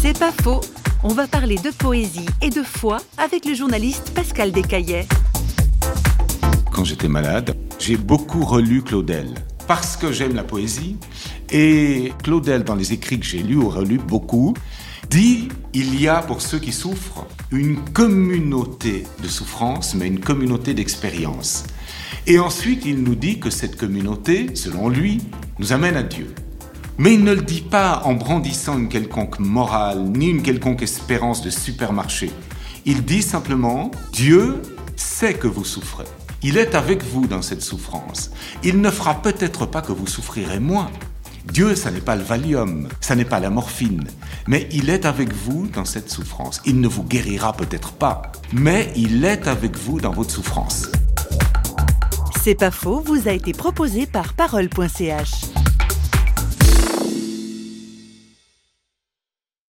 C'est pas faux. On va parler de poésie et de foi avec le journaliste Pascal Descaillet. Quand j'étais malade, j'ai beaucoup relu Claudel parce que j'aime la poésie. Et Claudel, dans les écrits que j'ai lus ou relus beaucoup, dit il y a pour ceux qui souffrent une communauté de souffrance, mais une communauté d'expérience. Et ensuite, il nous dit que cette communauté, selon lui, nous amène à Dieu. Mais il ne le dit pas en brandissant une quelconque morale, ni une quelconque espérance de supermarché. Il dit simplement, Dieu sait que vous souffrez. Il est avec vous dans cette souffrance. Il ne fera peut-être pas que vous souffrirez moins. Dieu, ça n'est pas le Valium, ça n'est pas la morphine, mais il est avec vous dans cette souffrance. Il ne vous guérira peut-être pas, mais il est avec vous dans votre souffrance. C'est pas faux, vous a été proposé par parole.ch.